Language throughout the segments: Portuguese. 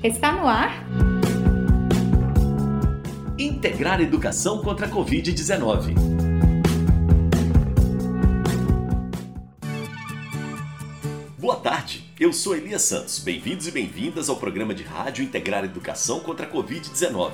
Está no ar? Integrar Educação contra a Covid-19. Boa tarde, eu sou Elias Santos. Bem-vindos e bem-vindas ao programa de rádio Integrar Educação contra a Covid-19,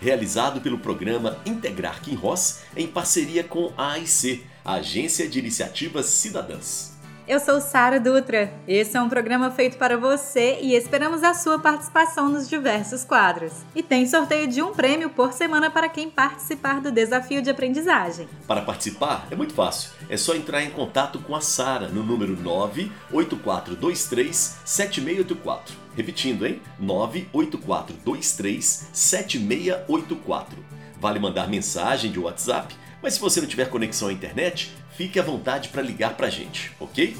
realizado pelo programa Integrar Kim Ross em parceria com a AIC, a Agência de Iniciativas Cidadãs. Eu sou Sara Dutra. Esse é um programa feito para você e esperamos a sua participação nos diversos quadros. E tem sorteio de um prêmio por semana para quem participar do desafio de aprendizagem. Para participar é muito fácil. É só entrar em contato com a Sara no número 98423 7684. Repetindo, hein? 98423 7684. Vale mandar mensagem de WhatsApp, mas se você não tiver conexão à internet, fique à vontade para ligar para a gente, ok?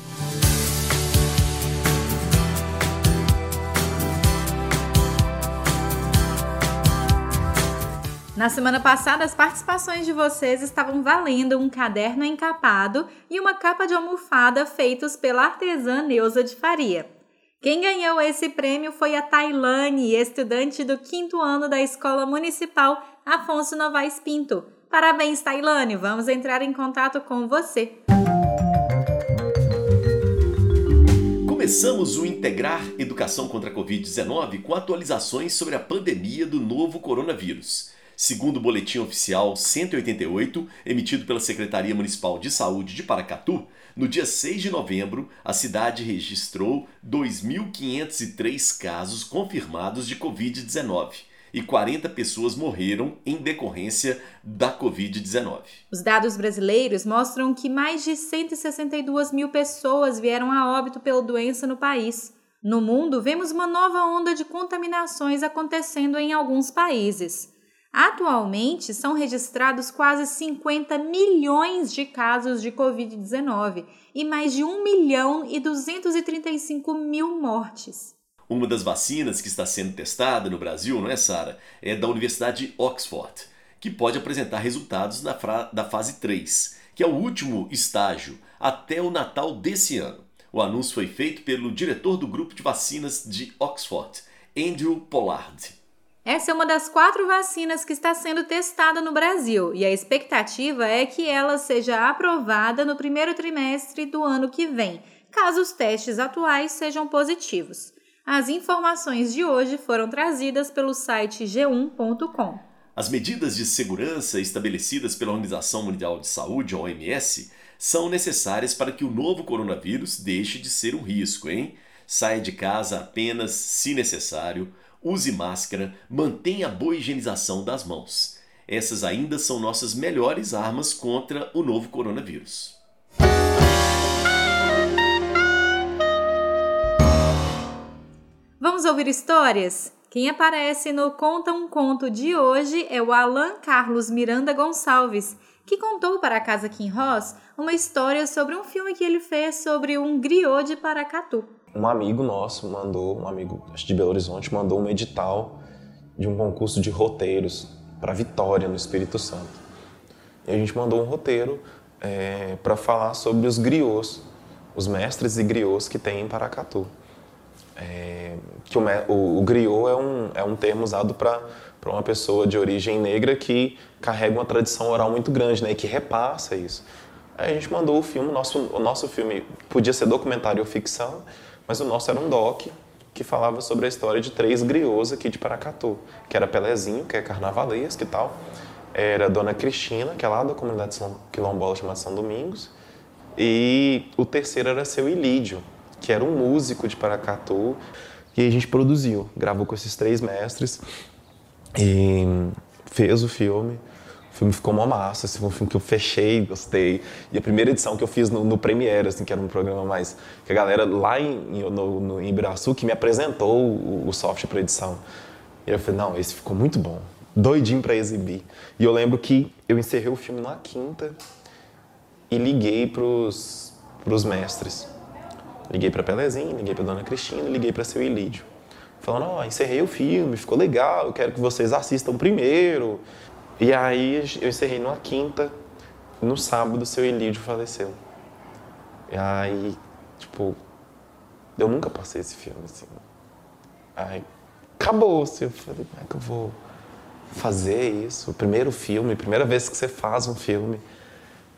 Na semana passada, as participações de vocês estavam valendo um caderno encapado e uma capa de almofada feitos pela artesã Neuza de Faria. Quem ganhou esse prêmio foi a Tailane, estudante do quinto ano da Escola Municipal Afonso Novaes Pinto. Parabéns, Tailane! Vamos entrar em contato com você. Começamos o Integrar Educação contra a Covid-19 com atualizações sobre a pandemia do novo coronavírus. Segundo o boletim oficial 188, emitido pela Secretaria Municipal de Saúde de Paracatu, no dia 6 de novembro, a cidade registrou 2.503 casos confirmados de Covid-19 e 40 pessoas morreram em decorrência da Covid-19. Os dados brasileiros mostram que mais de 162 mil pessoas vieram a óbito pela doença no país. No mundo, vemos uma nova onda de contaminações acontecendo em alguns países. Atualmente, são registrados quase 50 milhões de casos de Covid-19 e mais de 1 milhão e 235 mil mortes. Uma das vacinas que está sendo testada no Brasil, não é, Sara? É da Universidade de Oxford, que pode apresentar resultados na da fase 3, que é o último estágio até o Natal desse ano. O anúncio foi feito pelo diretor do grupo de vacinas de Oxford, Andrew Pollard. Essa é uma das quatro vacinas que está sendo testada no Brasil e a expectativa é que ela seja aprovada no primeiro trimestre do ano que vem, caso os testes atuais sejam positivos. As informações de hoje foram trazidas pelo site g1.com. As medidas de segurança estabelecidas pela Organização Mundial de Saúde, OMS, são necessárias para que o novo coronavírus deixe de ser um risco, hein? Saia de casa apenas se necessário use máscara, mantenha a boa higienização das mãos. Essas ainda são nossas melhores armas contra o novo coronavírus. Vamos ouvir histórias? Quem aparece no Conta um Conto de hoje é o Alan Carlos Miranda Gonçalves, que contou para a Casa Kim Ross uma história sobre um filme que ele fez sobre um griot de Paracatu um amigo nosso mandou, um amigo de Belo Horizonte, mandou um edital de um concurso de roteiros para Vitória, no Espírito Santo. E a gente mandou um roteiro é, para falar sobre os griots, os mestres e griots que tem em Paracatu. É, que o, o, o griot é um, é um termo usado para uma pessoa de origem negra que carrega uma tradição oral muito grande, né, e que repassa isso. Aí a gente mandou o filme, nosso, o nosso filme podia ser documentário ou ficção, mas o nosso era um doc que falava sobre a história de três griots aqui de Paracatu, que era Pelezinho, que é carnavalesco e tal, era Dona Cristina, que é lá da comunidade quilombola chamada São Domingos, e o terceiro era Seu Ilídio, que era um músico de Paracatu, e a gente produziu, gravou com esses três mestres e fez o filme. O filme ficou uma massa, assim, foi um filme que eu fechei, gostei. E a primeira edição que eu fiz no, no Premiere, assim, que era um programa mais... Que a galera lá em, no, no, em Ibiraçu que me apresentou o, o software para edição. E eu falei, não, esse ficou muito bom. Doidinho para exibir. E eu lembro que eu encerrei o filme na quinta e liguei pros, pros mestres. Liguei para Pelezinho, liguei para Dona Cristina, liguei para seu Ilídio. Falando, ó, oh, encerrei o filme, ficou legal, eu quero que vocês assistam primeiro. E aí eu encerrei numa quinta, no sábado seu Elídio faleceu. E aí, tipo, eu nunca passei esse filme, assim. Aí acabou. Assim, eu falei, como é que eu vou fazer isso? Primeiro filme, primeira vez que você faz um filme.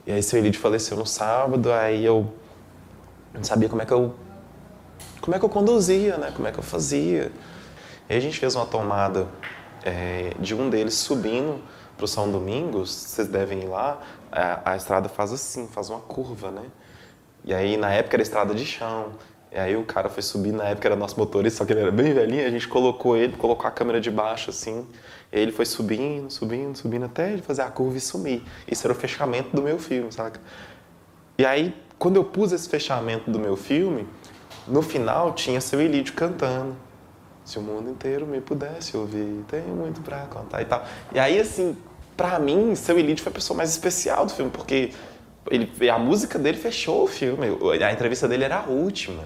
E aí seu Elide faleceu no sábado, aí eu não sabia como é que eu como é que eu conduzia, né? Como é que eu fazia. E a gente fez uma tomada é, de um deles subindo para o São Domingos, vocês devem ir lá, a, a, estrada faz assim, faz uma curva, né? E aí na época era estrada de chão. E aí o cara foi subir, na época era nosso motorista, só que ele era bem velhinho, a gente colocou ele, colocou a câmera de baixo assim, e ele foi subindo, subindo, subindo até ele fazer a curva e sumir. Isso era o fechamento do meu filme, saca? E aí, quando eu pus esse fechamento do meu filme, no final tinha seu Elídio cantando. Se o mundo inteiro me pudesse ouvir, tenho muito pra contar e tal. E aí, assim, pra mim, seu Elídio foi a pessoa mais especial do filme, porque ele, a música dele fechou o filme. A entrevista dele era a última.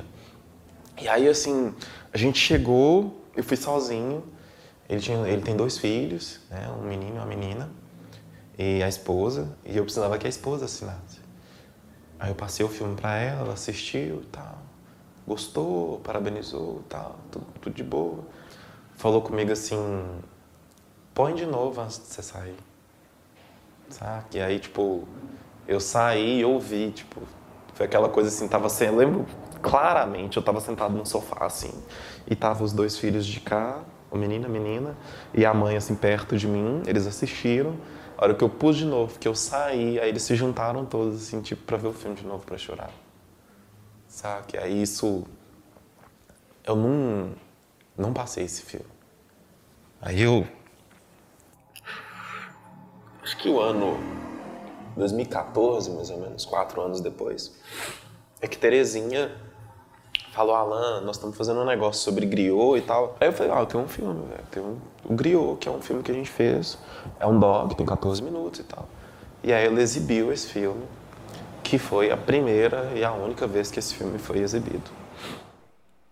E aí, assim, a gente chegou, eu fui sozinho. Ele, tinha, ele tem dois filhos, né? Um menino e uma menina. E a esposa. E eu precisava que a esposa assinasse. Aí eu passei o filme pra ela, ela assistiu e tal. Gostou, parabenizou e tal, tudo, tudo de boa. Falou comigo assim, põe de novo antes de você sair. Sabe? E aí, tipo, eu saí e ouvi, tipo, foi aquela coisa assim, tava assim, eu lembro claramente, eu tava sentado no sofá assim, e tava os dois filhos de cá, o menino, a menina, e a mãe assim perto de mim, eles assistiram. A hora que eu pus de novo, que eu saí, aí eles se juntaram todos assim, tipo, para ver o filme de novo para chorar. Sabe? Aí isso eu não não passei esse filme. Aí eu acho que o ano 2014, mais ou menos, quatro anos depois, é que Terezinha falou, Alan, nós estamos fazendo um negócio sobre griot e tal. Aí eu falei, ah, tenho um filme, velho. Tem um, o Griot, que é um filme que a gente fez. É um dog, tem 14 minutos e tal. E aí ela exibiu esse filme, que foi a primeira e a única vez que esse filme foi exibido.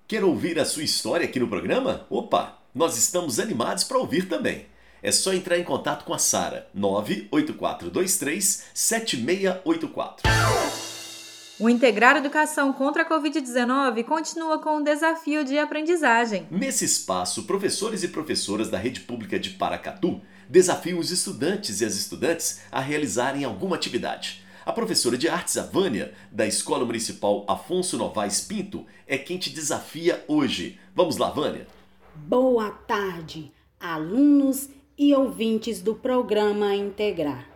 Quer ouvir a sua história aqui no programa? Opa, nós estamos animados para ouvir também. É só entrar em contato com a Sara, 98423 7684. O Integrar Educação contra a Covid-19 continua com um desafio de aprendizagem. Nesse espaço, professores e professoras da rede pública de Paracatu desafiam os estudantes e as estudantes a realizarem alguma atividade. A professora de artes, a Vânia, da Escola Municipal Afonso Novaes Pinto, é quem te desafia hoje. Vamos lá, Vânia? Boa tarde, alunos e ouvintes do programa Integrar.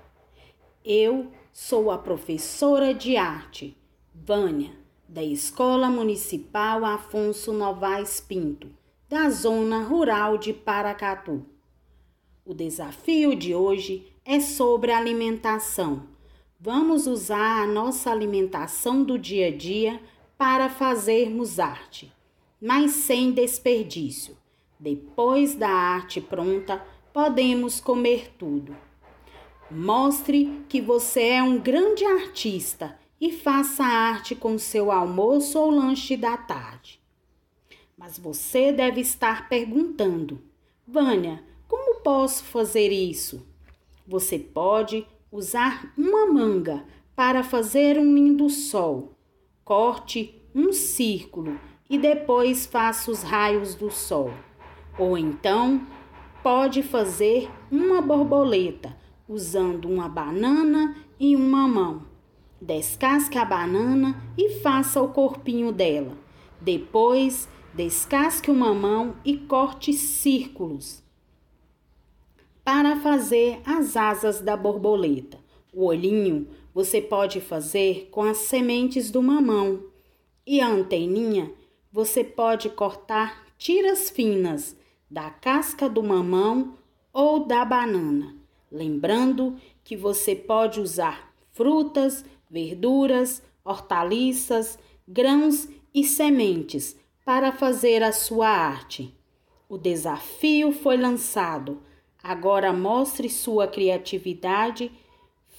Eu sou a professora de arte, Vânia, da Escola Municipal Afonso Novaes Pinto, da Zona Rural de Paracatu. O desafio de hoje é sobre alimentação. Vamos usar a nossa alimentação do dia a dia para fazermos arte, mas sem desperdício. Depois da arte pronta, podemos comer tudo. Mostre que você é um grande artista e faça arte com seu almoço ou lanche da tarde. Mas você deve estar perguntando: Vânia, como posso fazer isso? Você pode usar uma manga para fazer um lindo sol. Corte um círculo e depois faça os raios do sol. Ou então, pode fazer uma borboleta usando uma banana em uma mão. Descasque a banana e faça o corpinho dela. Depois, descasque uma mão e corte círculos para fazer as asas da borboleta. O olhinho você pode fazer com as sementes do mamão e a anteninha você pode cortar tiras finas da casca do mamão ou da banana. Lembrando que você pode usar frutas, verduras, hortaliças, grãos e sementes para fazer a sua arte. O desafio foi lançado. Agora mostre sua criatividade,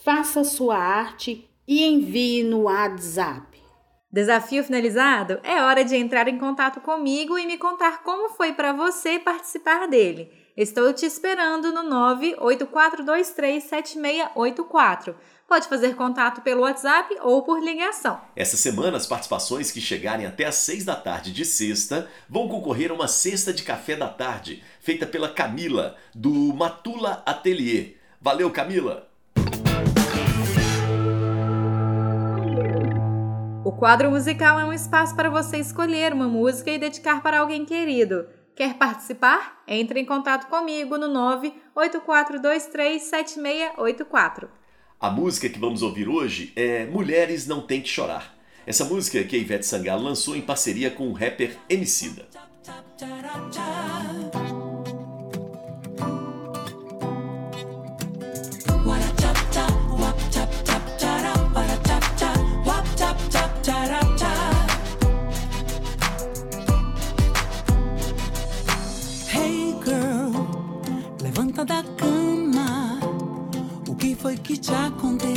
faça sua arte e envie no WhatsApp. Desafio finalizado? É hora de entrar em contato comigo e me contar como foi para você participar dele. Estou te esperando no 984237684. Pode fazer contato pelo WhatsApp ou por ligação. Essa semana, as participações que chegarem até às 6 da tarde de sexta vão concorrer a uma cesta de café da tarde, feita pela Camila, do Matula Atelier. Valeu, Camila! O quadro musical é um espaço para você escolher uma música e dedicar para alguém querido. Quer participar? Entre em contato comigo no 984237684. A música que vamos ouvir hoje é Mulheres Não Tem Que Chorar. Essa música que a Ivete Sangalo lançou em parceria com o rapper Emicida. Que te aconteceu?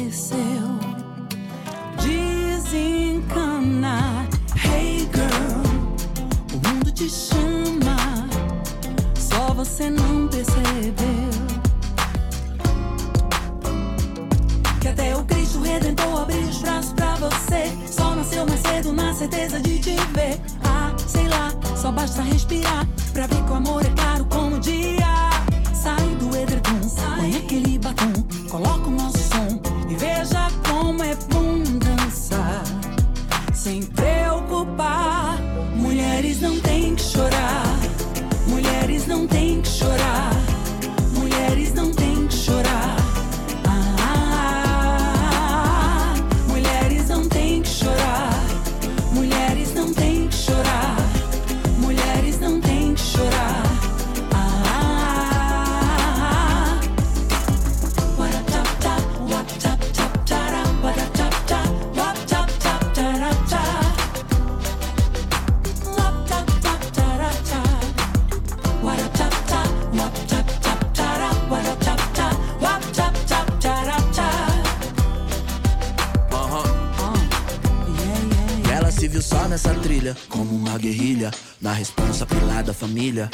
Se viu só nessa trilha, como uma guerrilha, na responsa pilar da família.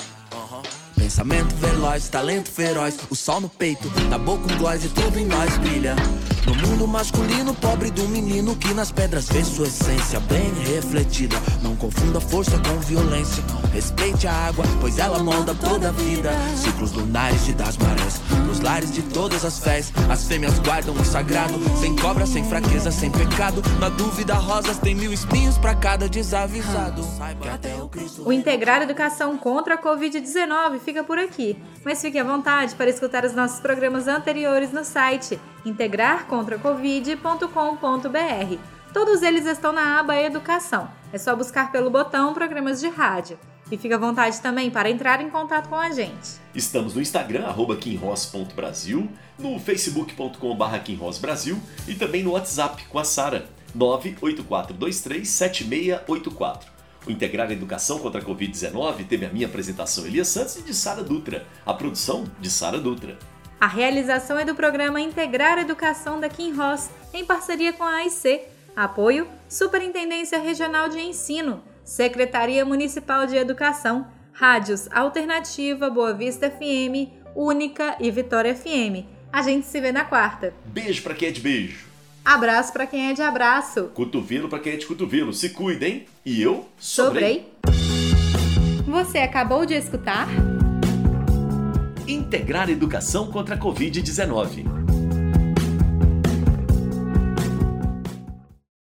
Pensamento veloz, talento feroz, o sol no peito, na boca um gloss e tudo em nós brilha. No mundo masculino, pobre do menino que nas pedras vê sua essência bem refletida. Não confunda força com violência. Respeite a água, pois ela molda toda a vida. Ciclos lunares de das marés, nos lares de todas as fés. As fêmeas guardam o sagrado, sem cobra, sem fraqueza, sem pecado. Na dúvida, rosas tem mil espinhos pra cada desavisado. O Integrar Educação contra a Covid-19 fica por aqui, mas fique à vontade para escutar os nossos programas anteriores no site integrarcontracovid.com.br. Todos eles estão na aba Educação. É só buscar pelo botão Programas de Rádio. E fique à vontade também para entrar em contato com a gente. Estamos no Instagram, arroba quinross.brasil, no facebook.com.br quinrossbrasil e também no WhatsApp com a Sara, 984237684. O Integrar Educação contra a Covid-19 teve a minha apresentação Elias Santos e de Sara Dutra, a produção de Sara Dutra. A realização é do programa Integrar Educação da Kim Ross, em parceria com a AIC. Apoio: Superintendência Regional de Ensino, Secretaria Municipal de Educação, Rádios Alternativa, Boa Vista FM, Única e Vitória FM. A gente se vê na quarta. Beijo pra quem é de beijo, Abraço para quem é de abraço. cotovelo pra quem é de cotovelo. Se cuidem e eu sobrei. Sobrei. Você acabou de escutar? Integrar Educação contra a Covid-19.